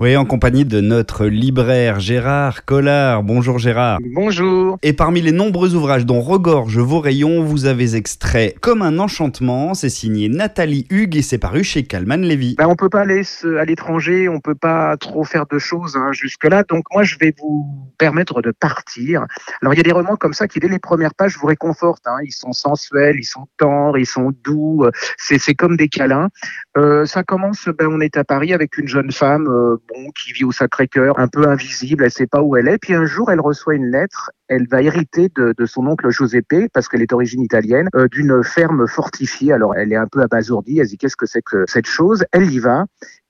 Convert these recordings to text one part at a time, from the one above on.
Oui, en compagnie de notre libraire Gérard Collard. Bonjour Gérard. Bonjour. Et parmi les nombreux ouvrages dont regorgent vos rayons, vous avez extrait Comme un enchantement. C'est signé Nathalie Hugues et c'est paru chez Calman Levy. Ben, on peut pas aller à l'étranger, on peut pas trop faire de choses hein, jusque-là. Donc moi, je vais vous permettre de partir. Alors il y a des romans comme ça qui, dès les premières pages, vous réconfortent. Hein. Ils sont sensuels, ils sont tendres, ils sont doux. C'est comme des câlins. Euh, ça commence, ben, on est à Paris avec une jeune femme. Euh, bon, qui vit au Sacré-Cœur, un peu invisible, elle sait pas où elle est. Puis un jour, elle reçoit une lettre elle va hériter de, de, son oncle Giuseppe, parce qu'elle est d'origine italienne, euh, d'une ferme fortifiée. Alors elle est un peu abasourdie, elle dit qu'est-ce que c'est que cette chose? Elle y va,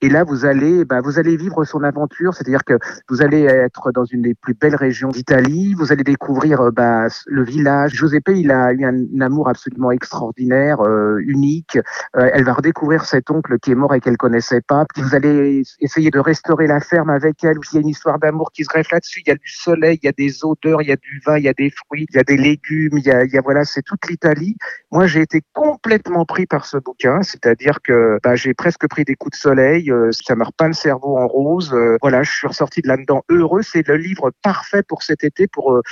et là vous allez, bah, vous allez vivre son aventure, c'est-à-dire que vous allez être dans une des plus belles régions d'Italie, vous allez découvrir euh, bah, le village. Giuseppe, il a eu un, amour absolument extraordinaire, euh, unique. elle va redécouvrir cet oncle qui est mort et qu'elle connaissait pas. Vous allez essayer de restaurer la ferme avec elle. Il y a une histoire d'amour qui se greffe là-dessus. Il y a du soleil, il y a des odeurs, il y a du vin, il y a des fruits, il y a des légumes, il y a, voilà, c'est toute l'Italie. Moi, j'ai été complètement pris par ce bouquin, c'est-à-dire que bah, j'ai presque pris des coups de soleil, euh, ça me repeint le cerveau en rose. Euh, voilà, je suis ressorti de là-dedans heureux. C'est le livre parfait pour cet été pour, euh,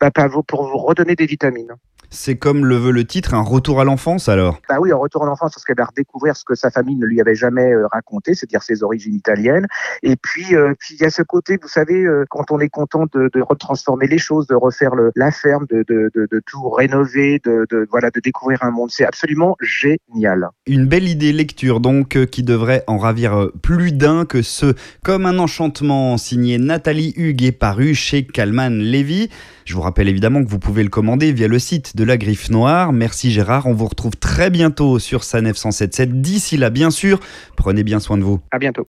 bah, pour vous redonner des vitamines. C'est comme le veut le titre, un retour à l'enfance alors? Bah oui, un retour à l'enfance parce qu'elle va redécouvrir ce que sa famille ne lui avait jamais euh, raconté, c'est-à-dire ses origines italiennes. Et puis, euh, puis il y a ce côté, vous savez, euh, quand on est content de, de retransformer les choses, de refaire le, la ferme, de, de, de tout rénover, de, voilà, de découvrir un monde, c'est absolument génial. Une belle idée lecture donc qui devrait en ravir plus d'un que ce Comme un enchantement signé Nathalie Hugues et paru chez Calman Levy. Je vous rappelle évidemment que vous pouvez le commander via le site de la Griffe Noire. Merci Gérard, on vous retrouve très bientôt sur sa 977. D'ici là, bien sûr, prenez bien soin de vous. À bientôt.